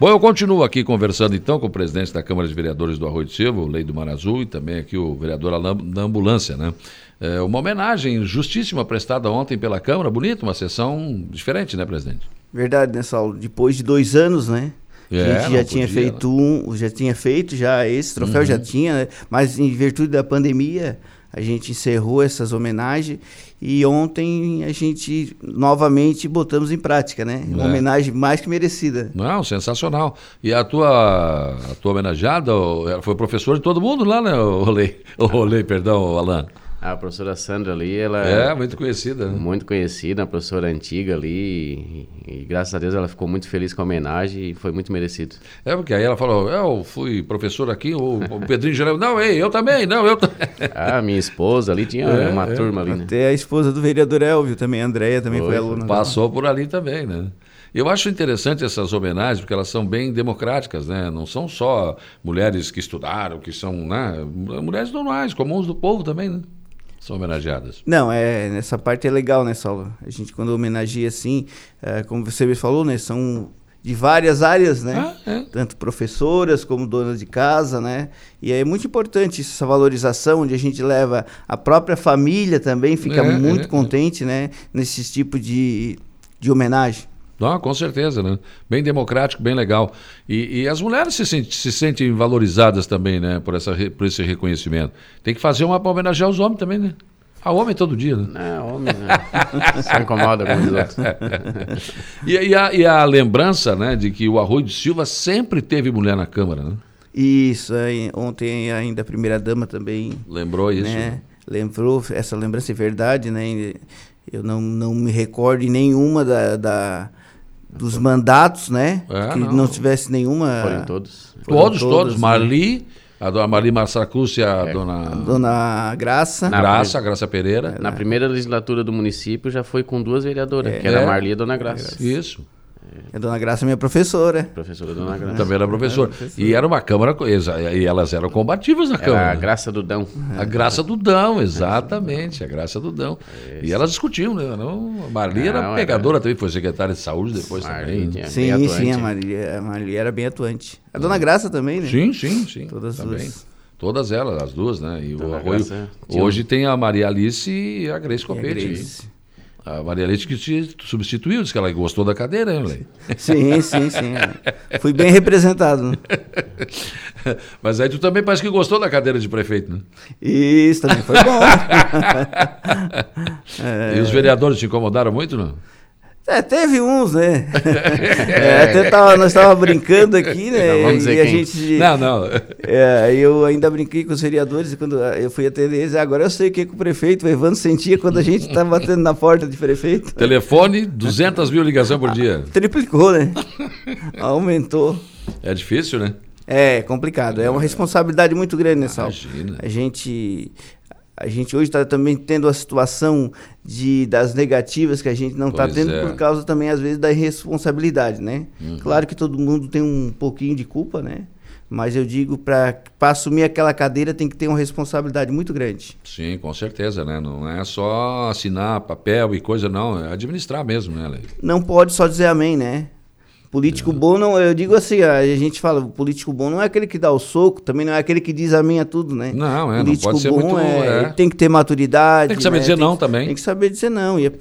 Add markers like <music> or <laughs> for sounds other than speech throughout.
Bom, eu continuo aqui conversando então com o presidente da Câmara de Vereadores do Arroio de Silva, o Lei do Mar Azul, e também aqui o vereador Alain da Ambulância, né? É uma homenagem justíssima prestada ontem pela Câmara, bonita, uma sessão diferente, né, presidente? Verdade, né, Saulo? Depois de dois anos, né? É, a gente já tinha podia, feito né? um, já tinha feito já esse troféu, uhum. já tinha, né? mas em virtude da pandemia, a gente encerrou essas homenagens e ontem a gente novamente botamos em prática, né? Uma é. homenagem mais que merecida. Não, sensacional. E a tua, a tua homenageada foi professor de todo mundo lá, né? O Rolei, o Rolei perdão, Alan. A professora Sandra ali, ela é muito conhecida. Né? Muito conhecida, uma professora antiga ali. E, e, graças a Deus ela ficou muito feliz com a homenagem e foi muito merecido. É, porque aí ela falou: eu fui professor aqui, o, o Pedrinho Geraldo. Não, ei, eu também, não, eu também. <laughs> Ah, minha esposa ali tinha é, uma é. turma ali, né? Até a esposa do vereador Elvio também, a Andréia também foi, foi aluna. Passou dela. por ali também, né? Eu acho interessante essas homenagens, porque elas são bem democráticas, né? Não são só mulheres que estudaram, que são né? mulheres normais, comuns do povo também, né? São homenageadas. Não, é, nessa parte é legal, né, Saulo? A gente quando homenageia assim, é, como você me falou, né, são de várias áreas, né? Ah, é. Tanto professoras como donas de casa, né? E é muito importante essa valorização, onde a gente leva a própria família também, fica é, muito é, é. contente, né? Nesse tipo de, de homenagem. Não, com certeza, né? Bem democrático, bem legal. E, e as mulheres se, sente, se, sentem valorizadas também, né? Por, essa, por esse reconhecimento. Tem que fazer uma para homenagear os homens também, né? A homem todo dia, né? Não, homem. <laughs> Se incomoda com os outros. <laughs> e, e, a, e a lembrança, né, de que o Arroio de Silva sempre teve mulher na Câmara, né? Isso, aí, ontem ainda a primeira-dama também... Lembrou isso? Né? Lembrou, essa lembrança é verdade, né? Eu não, não me recordo de nenhuma da, da dos mandatos, né? É, que não. não. tivesse nenhuma. Foram todos. Foram todos, todos. todos. Né? Marli, a dona Marli Marsacruz e a é. dona. A dona Graça. Na Graça, Graça Pereira. Na primeira legislatura do município já foi com duas vereadoras, é. que era a Marli e a dona Graça. Isso. A dona Graça é minha professora. Professora Dona Graça. Também era professora. E era uma Câmara, e elas eram combativas na Câmara. A Graça do Dão. A Graça do Dão, exatamente, a Graça do Dão. E elas discutiam, né? Não, a Marli era pegadora era... também, foi secretária de saúde depois Marli, também. Sim, sim, a Marli, a Marli era bem atuante. A Dona Graça também, né? Sim, sim, sim. Todas também. duas. Todas elas, as duas, né? E o Arroio, Graça, hoje tem a Maria Alice e a Grace Copete. A Maria Leite que te substituiu, disse que ela gostou da cadeira, hein, Lei? Sim, sim, sim. Fui bem representado. <laughs> Mas aí tu também parece que gostou da cadeira de prefeito, né? Isso, também foi bom. é... <laughs> E os vereadores te incomodaram muito, não? É, teve uns, né? <laughs> é, até tava, nós estávamos brincando aqui, né? Não, vamos dizer e a quem. gente. Não, não. <laughs> É, eu ainda brinquei com os vereadores quando eu fui atender eles. Agora eu sei o que, que o prefeito, o Evandro, sentia quando a gente estava batendo na porta de prefeito. Telefone, 200 mil ligações por dia. Triplicou, né? <laughs> Aumentou. É difícil, né? É complicado. É uma responsabilidade muito grande, Sal? Imagina. A gente a gente hoje está também tendo a situação de, das negativas que a gente não está tendo é. por causa também, às vezes, da irresponsabilidade, né? Uhum. Claro que todo mundo tem um pouquinho de culpa, né? Mas eu digo, para assumir aquela cadeira tem que ter uma responsabilidade muito grande. Sim, com certeza, né? Não é só assinar papel e coisa, não. É administrar mesmo, né, Lei? Não pode só dizer amém, né? Político bom não, eu digo assim, a gente fala, político bom não é aquele que dá o soco, também não é aquele que diz a tudo, né? Não, é, político não pode ser muito, é, é. tem que ter maturidade. Tem que saber né? dizer tem não também. Tem que saber dizer não, e é,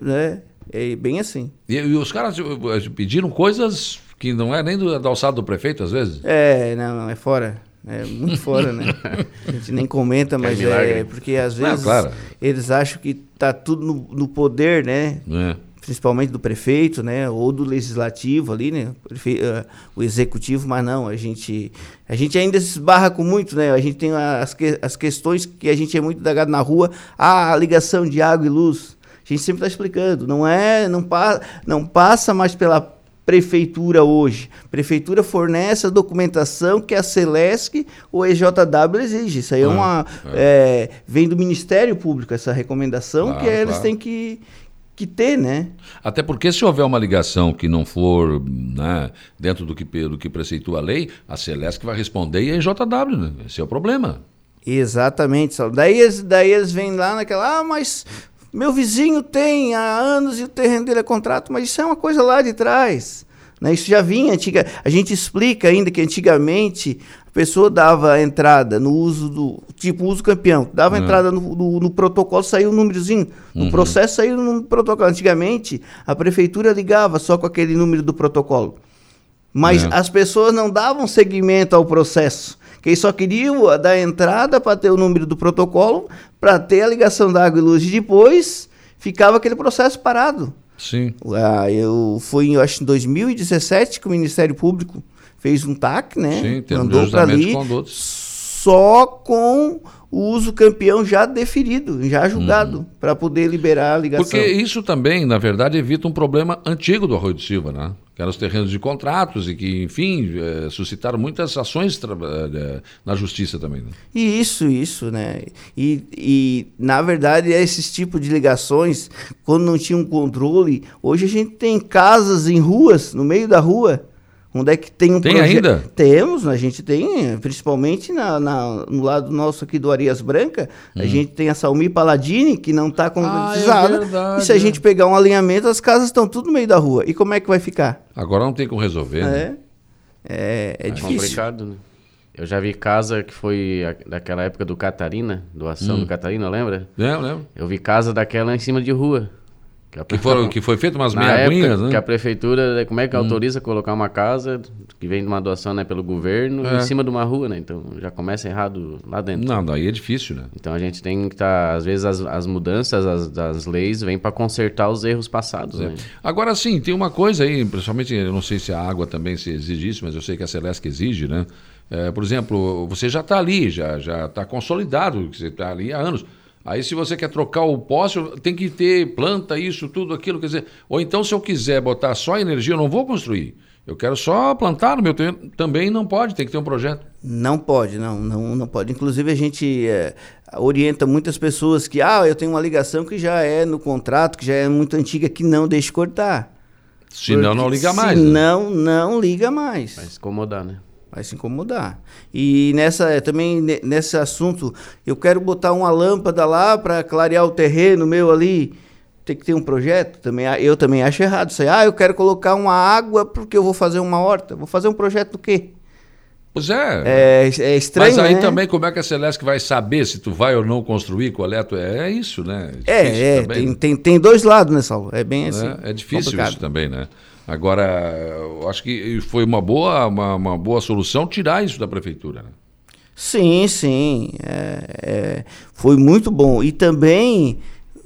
é, é bem assim. E, e, os caras eh, pediram coisas que não é nem do, da alçada do prefeito, às vezes? É, não, não é fora. É muito fora, né? <laughs> A gente nem comenta, mas é, é porque às vezes não, claro. eles acham que tá tudo no, no poder, né? É principalmente do prefeito, né, ou do legislativo ali, né, uh, o executivo, mas não, a gente, a gente ainda se esbarra com muito, né, a gente tem as, que, as questões que a gente é muito dagado na rua, ah, a ligação de água e luz, a gente sempre está explicando, não é, não, pa, não passa mais pela prefeitura hoje. Prefeitura fornece a documentação que a Celesc ou a EJW exige. Isso aí é ah, uma. É. É, vem do Ministério Público, essa recomendação, claro, que eles claro. têm que, que ter, né? Até porque se houver uma ligação que não for né, dentro do que, do que preceitua a lei, a Celeste vai responder e a JW, né? Esse é o problema. Exatamente, Daí, daí eles vêm lá naquela, ah, mas meu vizinho tem há anos e o terreno dele é contrato, mas isso é uma coisa lá de trás. Né? Isso já vinha antiga. A gente explica ainda que antigamente a pessoa dava entrada no uso do. Tipo, uso campeão. Dava uhum. entrada no, no, no, protocolo, saiu um númerozinho. No uhum. processo saiu no protocolo. Antigamente, a prefeitura ligava só com aquele número do protocolo. Mas é. as pessoas não davam seguimento ao processo. Quem só queria dar entrada para ter o número do protocolo, para ter a ligação da água e luz. E depois ficava aquele processo parado. Sim. Ah, eu fui, eu acho, em 2017 que o Ministério Público fez um TAC, né? Sim, Mandou para ali só com o uso campeão já deferido, já julgado, uhum. para poder liberar a ligação. Porque isso também, na verdade, evita um problema antigo do Arroio de Silva, né? Que eram os terrenos de contratos e que, enfim, é, suscitaram muitas ações é, na justiça também. Né? E isso, isso, né? E, e, na verdade, esses tipos de ligações, quando não tinha um controle, hoje a gente tem casas em ruas, no meio da rua, Onde é que tem um Tem ainda? Temos, a gente tem, principalmente na, na, no lado nosso aqui do Arias Branca, hum. a gente tem a Salmi Paladini, que não está concretizada. Ah, é e se a gente pegar um alinhamento, as casas estão tudo no meio da rua. E como é que vai ficar? Agora não tem como resolver, né? É, é, é, é difícil. complicado, né? Eu já vi casa que foi daquela época do Catarina, doação hum. do Catarina, lembra? É, eu lembro. Eu vi casa daquela em cima de rua. Que, que, foram, que foi feito umas meia né? Que a prefeitura, como é que hum. autoriza colocar uma casa que vem de uma doação né, pelo governo é. em cima de uma rua, né? Então já começa errado lá dentro. Não, daí é difícil, né? Então a gente tem que estar, tá, às vezes as, as mudanças as, das leis vêm para consertar os erros passados, é. né? Agora sim, tem uma coisa aí, principalmente, eu não sei se a água também se exige isso, mas eu sei que a Celeste exige, né? É, por exemplo, você já está ali, já está consolidado, você está ali há anos. Aí, se você quer trocar o poste, tem que ter planta, isso, tudo, aquilo. Quer dizer, ou então, se eu quiser botar só energia, eu não vou construir. Eu quero só plantar no meu terreno. Também não pode, tem que ter um projeto. Não pode, não, não, não pode. Inclusive, a gente é, orienta muitas pessoas que, ah, eu tenho uma ligação que já é no contrato, que já é muito antiga, que não deixe cortar. Senão não liga mais. Senão né? não liga mais. Vai se incomodar, né? Vai se incomodar. E nessa também nesse assunto, eu quero botar uma lâmpada lá para clarear o terreno meu ali. Tem que ter um projeto também. Eu também acho errado isso aí. Ah, eu quero colocar uma água porque eu vou fazer uma horta. Vou fazer um projeto do quê? Pois é. É, é estranho. Mas aí né? também, como é que a Celeste vai saber se tu vai ou não construir, qual é, é isso, né? É, é, tem, tem, tem, dois lados, né, Saulo? É bem assim. É, é difícil complicado. isso também, né? Agora, eu acho que foi uma boa, uma, uma boa solução tirar isso da prefeitura. Né? Sim, sim. É, é, foi muito bom. E também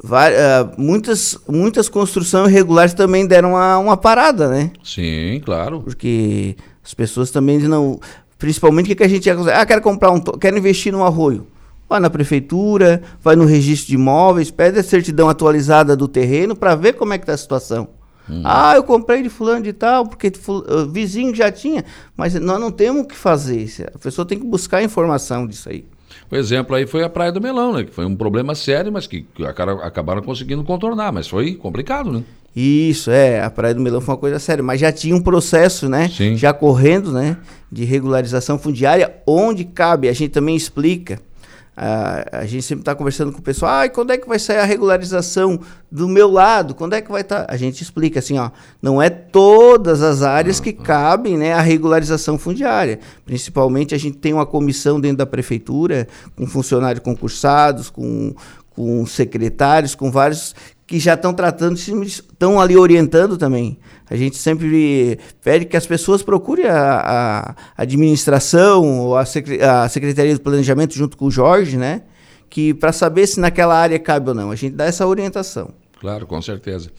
uh, muitas, muitas construções irregulares também deram uma, uma parada, né? Sim, claro. Porque as pessoas também não. Principalmente o que, que a gente ia Ah, quero comprar um. Quero investir num arroio. Vai na prefeitura, vai no registro de imóveis, pede a certidão atualizada do terreno para ver como é que está a situação. Hum. Ah, eu comprei de fulano de tal, porque o vizinho já tinha. Mas nós não temos o que fazer. A pessoa tem que buscar informação disso aí. O exemplo aí foi a Praia do Melão, né? Que foi um problema sério, mas que acabaram conseguindo contornar. Mas foi complicado, né? Isso, é. A Praia do Melão foi uma coisa séria. Mas já tinha um processo, né? Sim. Já correndo, né? De regularização fundiária, onde cabe. A gente também explica a, a gente sempre está conversando com o pessoal, ah, quando é que vai sair a regularização do meu lado? Quando é que vai estar? Tá? A gente explica assim, ó, não é todas as áreas que cabem né, a regularização fundiária. Principalmente a gente tem uma comissão dentro da prefeitura, com funcionários concursados, com, com secretários, com vários que já estão tratando, estão ali orientando também. A gente sempre pede que as pessoas procurem a, a administração ou a, a Secretaria do Planejamento junto com o Jorge, né? Que para saber se naquela área cabe ou não. A gente dá essa orientação. Claro, com certeza.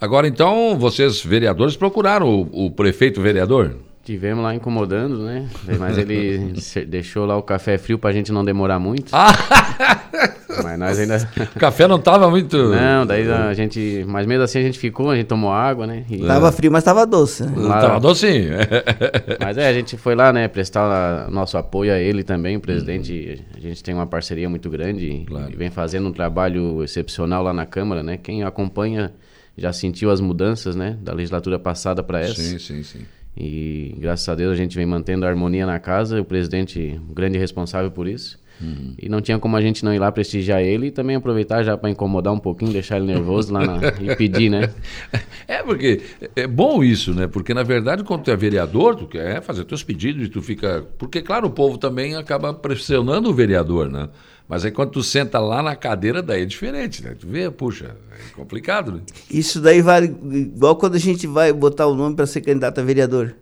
Agora, então, vocês, vereadores, procuraram o, o prefeito vereador? Tivemos lá incomodando, né? Mas ele deixou lá o café frio pra gente não demorar muito. Ah! <laughs> Mas nós ainda. O café não tava muito. Não, daí a gente. Mas mesmo assim a gente ficou, a gente tomou água, né? E... Tava frio, mas tava doce. Né? Lá... Tava doce, <laughs> Mas é, a gente foi lá, né, prestar nosso apoio a ele também, o presidente. A gente tem uma parceria muito grande claro. e vem fazendo um trabalho excepcional lá na Câmara, né? Quem acompanha já sentiu as mudanças, né? Da legislatura passada para essa. Sim, sim, sim. E graças a Deus a gente vem mantendo a harmonia na casa, o presidente, o grande responsável por isso. Uhum. E não tinha como a gente não ir lá prestigiar ele e também aproveitar já para incomodar um pouquinho, deixar ele nervoso lá na, e pedir, né? <laughs> É, porque é bom isso, né? Porque na verdade, quando tu é vereador, tu quer fazer teus pedidos e tu fica. Porque, claro, o povo também acaba pressionando o vereador, né? Mas aí quando tu senta lá na cadeira, daí é diferente, né? Tu vê, puxa, é complicado, né? Isso daí vale igual quando a gente vai botar o nome para ser candidato a vereador.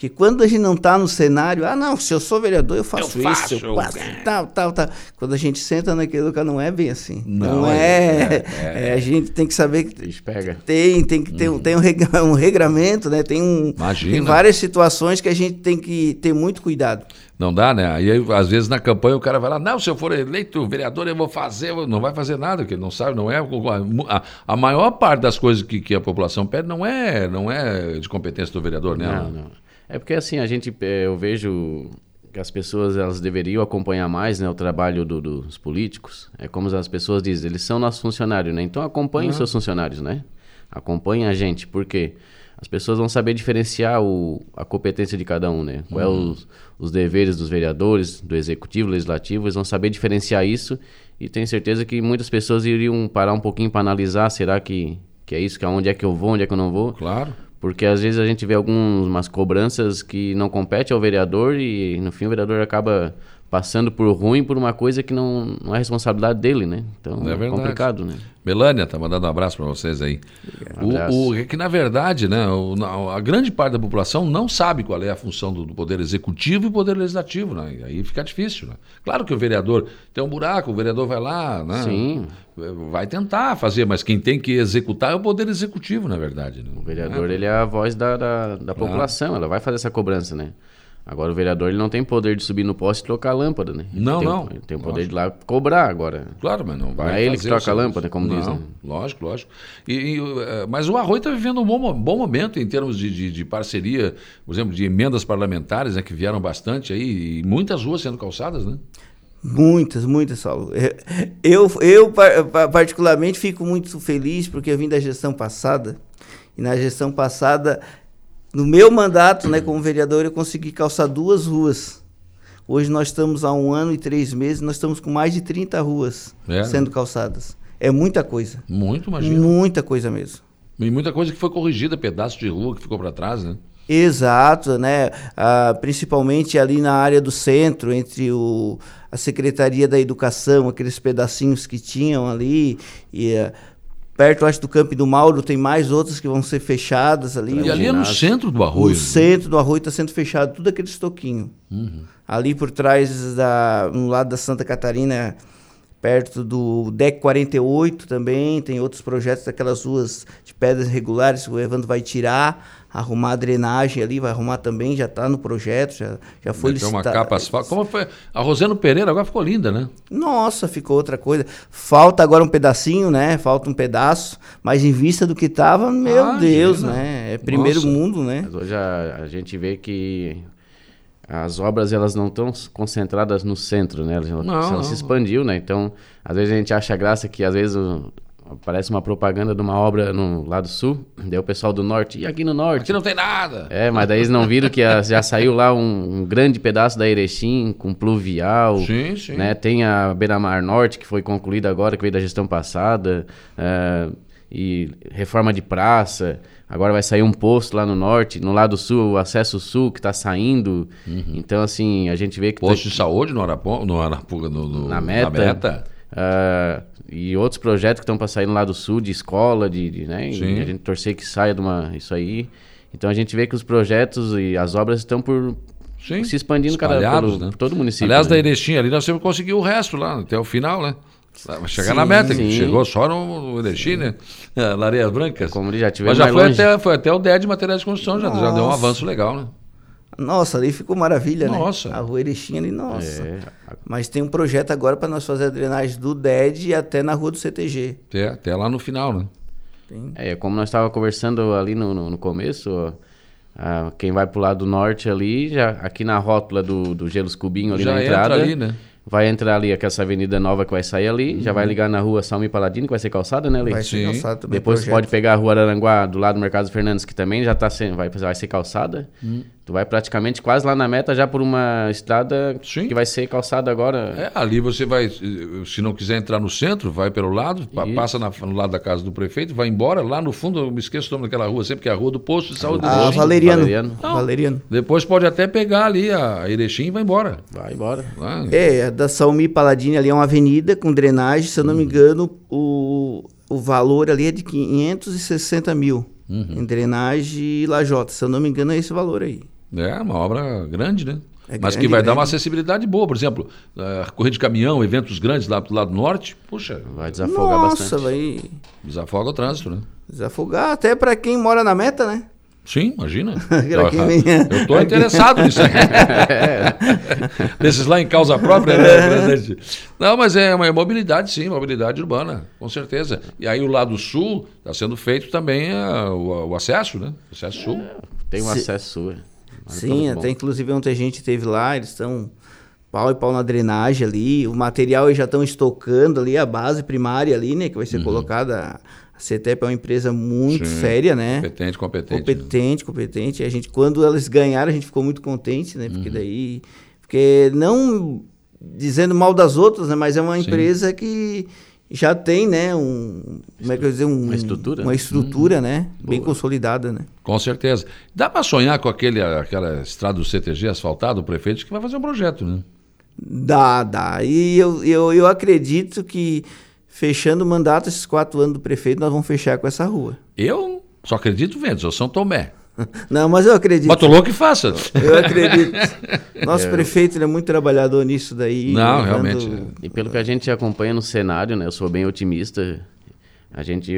Porque quando a gente não está no cenário, ah, não, se eu sou vereador, eu faço, eu faço isso, eu faço, tal, tal, tal. Quando a gente senta naquele lugar, não é bem assim. Não, não é, é, é, A gente tem que saber que pega. tem, tem que ter, uhum. tem um, regra, <laughs> um regramento, né? Tem, um, Imagina. tem várias situações que a gente tem que ter muito cuidado. Não dá, né? Aí, às vezes, na campanha, o cara vai lá, não, se eu for eleito vereador, eu vou fazer. Não vai fazer nada, porque ele não sabe, não é. A, a maior parte das coisas que, que a população pede não é, não é de competência do vereador, né? Não, não. É porque assim, a gente, é, eu vejo que as pessoas elas deveriam acompanhar mais né, o trabalho do, dos políticos. É como as pessoas dizem, eles são nossos funcionários, né? Então acompanhe uhum. os seus funcionários, né? Acompanhe a gente, porque as pessoas vão saber diferenciar o, a competência de cada um, né? Quais uhum. os, os deveres dos vereadores, do executivo, legislativo, eles vão saber diferenciar isso e tenho certeza que muitas pessoas iriam parar um pouquinho para analisar, será que, que é isso, que aonde é que eu vou, onde é que eu não vou? Claro. Porque às vezes a gente vê algumas cobranças que não compete ao vereador e no fim o vereador acaba passando por ruim por uma coisa que não, não é responsabilidade dele, né? Então é, é complicado, né? Melânia tá mandando um abraço para vocês aí. Um o, o, é que na verdade, né, o, a grande parte da população não sabe qual é a função do, do poder executivo e poder legislativo, né? E aí fica difícil, né? Claro que o vereador tem um buraco, o vereador vai lá, né? Sim. Vai tentar fazer, mas quem tem que executar é o poder executivo, na verdade. Né? O vereador, é. ele é a voz da, da, da população, ela vai fazer essa cobrança, né? Agora o vereador ele não tem poder de subir no poste e trocar a lâmpada, né? Não, tem, não. Ele tem o poder lógico. de lá cobrar agora. Claro, mas não vai. Não é ele que troca a lâmpada, como não, dizem. Né? Lógico, lógico. E, e, eh, mas o Arroio está vivendo um bom, bom, momento em termos de, de, de, parceria, por exemplo, de emendas parlamentares, né, que vieram bastante aí, e muitas ruas sendo calçadas, né? Muitas, muitas, Saulo. Eu, eu, particularmente, fico muito feliz porque eu vim da gestão passada. E na gestão passada no meu mandato, né, como vereador, eu consegui calçar duas ruas. Hoje nós estamos há um ano e três meses, nós estamos com mais de 30 ruas é. sendo calçadas. É muita coisa. Muito, imagina. Muita coisa mesmo. E muita coisa que foi corrigida, pedaço de rua que ficou para trás, né? Exato, né? Ah, principalmente ali na área do centro, entre o, a Secretaria da Educação, aqueles pedacinhos que tinham ali, e uh, Perto, acho, do Campo do Mauro, tem mais outras que vão ser fechadas ali. E ali é no centro do Arroio? No centro do Arroio está sendo fechado, tudo aquele estoquinho. Uhum. Ali por trás, da, no lado da Santa Catarina, perto do DEC 48 também, tem outros projetos daquelas ruas de pedras regulares que o Evandro vai tirar arrumar a drenagem ali, vai arrumar também, já está no projeto, já, já foi licitado. uma capa asfalto. Como foi? A Rosendo Pereira agora ficou linda, né? Nossa, ficou outra coisa. Falta agora um pedacinho, né? Falta um pedaço, mas em vista do que estava, meu ah, Deus, né? É primeiro Nossa. mundo, né? Mas hoje a, a gente vê que as obras elas não estão concentradas no centro, né? Elas, não, elas não. se expandiu, né? Então, às vezes a gente acha graça que às vezes o, Parece uma propaganda de uma obra no lado sul, daí o pessoal do norte, e aqui no norte? Aqui não tem nada! É, mas daí eles não viram que a, já saiu lá um, um, grande pedaço da Erechim, com pluvial. Sim, sim. Né? Tem a Beira-Mar Norte, que foi concluída agora, que veio da gestão passada, uh, e reforma de praça. Agora vai sair um posto lá no norte, no lado sul, o acesso sul que está saindo. Uhum. Então, assim, a gente vê que... Posto tá... de saúde no Araponga, no, Arapuga, no, no, na meta. Na meta. Uh, e outros projetos que estão para sair no lado sul, de escola, de, de né? a gente torcer que saia de uma, isso aí. Então a gente vê que os projetos e as obras estão por Sim. se expandindo cada pelo, né? por todo o município. Aliás, né? da Erechim ali nós sempre conseguimos o resto lá, até o final, né? Vai chegar sim, na meta, sim. chegou só no Erechim, né? <laughs> Lareias Brancas. Como ele já Mas já foi até, foi até o DED de materiais de construção, já, já deu um avanço legal, né? Nossa, ali ficou maravilha, nossa. né? A rua Erechim ali, nossa. É. Mas tem um projeto agora para nós fazer a drenagem do DED até na rua do CTG. Até, até lá no final, né? Tem. É, como nós estávamos conversando ali no, no, no começo, quem vai pro lado norte ali, já aqui na rótula do, do Gelos Cubinho ali já na entrada. Ali, né? Vai entrar ali essa avenida nova que vai sair ali, uhum. já vai ligar na rua Salmi Paladino, que vai ser calçada, né, Ali? Vai ser calçada também. Depois projeto. pode pegar a rua Araranguá, do lado do Mercado Fernandes, que também já tá sendo, vai, vai ser calçada. Uhum. Tu vai praticamente quase lá na meta, já por uma estrada Sim. que vai ser calçada agora. É, ali você vai, se não quiser entrar no centro, vai pelo lado, Isso. passa na, no lado da casa do prefeito, vai embora, lá no fundo, eu me esqueço o nome daquela rua sempre, que é a rua do posto de saúde. Ah, Valeriano. Valeriano. Não, Valeriano. Depois pode até pegar ali a Erechim e vai embora. Vai embora. Ah, é, da Salmi Paladini ali é uma avenida com drenagem, se eu não hum. me engano, o, o valor ali é de 560 mil. Uhum. Em drenagem e lajota, se eu não me engano é esse valor aí. É uma obra grande, né? É Mas grande, que vai grande. dar uma acessibilidade boa. Por exemplo, uh, corrida de caminhão, eventos grandes lá do lado norte, puxa. Vai desafogar Nossa, bastante. vai. Desafoga o trânsito, né? Desafogar até para quem mora na meta, né? Sim, imagina. <laughs> eu estou interessado nisso. <laughs> Desses lá em causa própria, né, presidente? Não, mas é uma mobilidade, sim, mobilidade urbana, com certeza. E aí o lado sul está sendo feito também uh, o, o, acesso, né? Acesso sul. É, tem um acesso sul. É. Sim, até inclusive ontem a gente teve lá, eles estão pau e pau na drenagem ali, o material eles já estão estocando ali, a base primária ali, né, que vai ser uhum. colocada. A CETEP é uma empresa muito Sim, séria, né? Competente, competente. Competente, né? competente. E a gente, quando eles ganharam, a gente ficou muito contente, né? Porque uhum. daí. Porque não dizendo mal das outras, né? Mas é uma Sim. empresa que já tem, né, um, como é que eu dizer, um, uma estrutura, uma estrutura, hum, né, boa. bem consolidada, né. Com certeza. Dá para sonhar com aquele, aquela estrada do CTG asfaltado, o prefeito que vai fazer um projeto, né? Dá, dá. E eu, eu, eu acredito que fechando o mandato esses quatro anos do prefeito, nós vamos fechar com essa rua. Eu só acredito vendo, sou São Tomé. <laughs> Não, mas eu acredito. Bota louco e faça. Eu acredito. Nosso <laughs> é. prefeito é muito trabalhador nisso daí. Não, realmente. E pelo que a gente acompanha no cenário, né? Eu sou bem otimista. A gente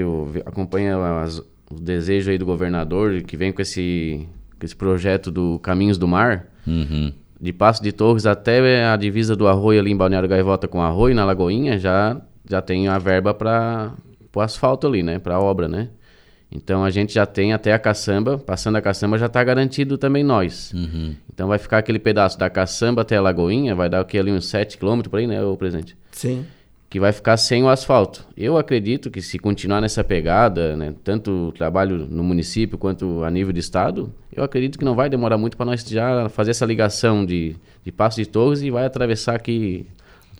acompanha as, o desejo aí do governador que vem com esse, com esse projeto do Caminhos do Mar. Uhum. De Passo de Torres até a divisa do Arroio ali em Balneário Gaivota com Arroio, na Lagoinha, já, já tem a verba para o asfalto ali, né? Para a obra, né? Então a gente já tem até a caçamba, passando a caçamba já está garantido também nós. Uhum. Então vai ficar aquele pedaço da caçamba até a Lagoinha, vai dar aqui ali uns 7 km por aí, né, o presidente? Sim. Que vai ficar sem o asfalto. Eu acredito que se continuar nessa pegada, né, tanto o trabalho no município quanto a nível de estado, eu acredito que não vai demorar muito para nós já fazer essa ligação de, de Passo de Torres e vai atravessar aqui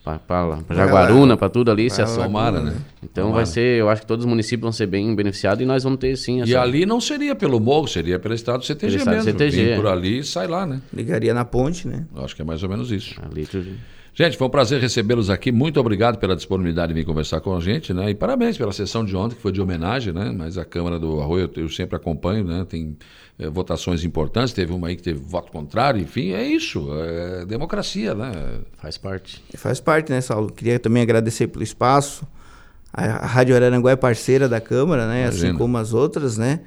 para Jaguaruna, para tudo ali, se Tomara, né? Então Tomara. vai ser, eu acho que todos os municípios vão ser bem beneficiados e nós vamos ter sim. Essa... E ali não seria pelo morro, seria pelo estado CTG pelo mesmo. CTG, Vem é. por ali e sai lá, né? Ligaria na ponte, né? Acho que é mais ou menos isso. Ali tudo. Gente, foi um prazer recebê-los aqui. Muito obrigado pela disponibilidade de vir conversar com a gente, né? E parabéns pela sessão de ontem, que foi de homenagem, né? Mas a Câmara do Arroio eu, eu sempre acompanho, né? Tem é, votações importantes, teve uma aí que teve voto contrário, enfim, é isso, é democracia, né? Faz parte. Faz parte, né, Saulo? Queria também agradecer pelo espaço. A Rádio Araranguá é parceira da Câmara, né? Imagina. Assim como as outras, né?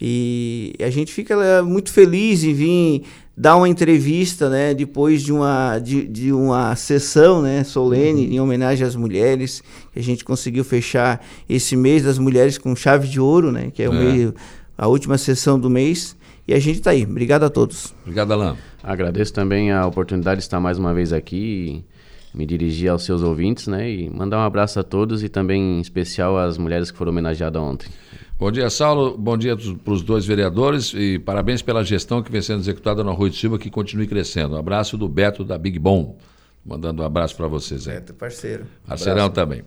E a gente fica é, muito feliz em vir dar uma entrevista, né, depois de uma, de, de uma sessão, né, solene uhum. em homenagem às mulheres, que a gente conseguiu fechar esse mês das mulheres com chave de ouro, né, que é, é. o meio, a última sessão do mês. E a gente está aí. Obrigado a todos. Obrigado, Alain. Agradeço também a oportunidade de estar mais uma vez aqui e me dirigir aos seus ouvintes, né, e mandar um abraço a todos e também em especial às mulheres que foram homenageadas ontem. Bom dia, Saulo. Bom dia para os dois vereadores e parabéns pela gestão que vem sendo executada no Rui de Silva, que continue crescendo. Um abraço do Beto da Big Bom. Mandando um abraço para vocês aí. Beto, parceiro. Parceirão também.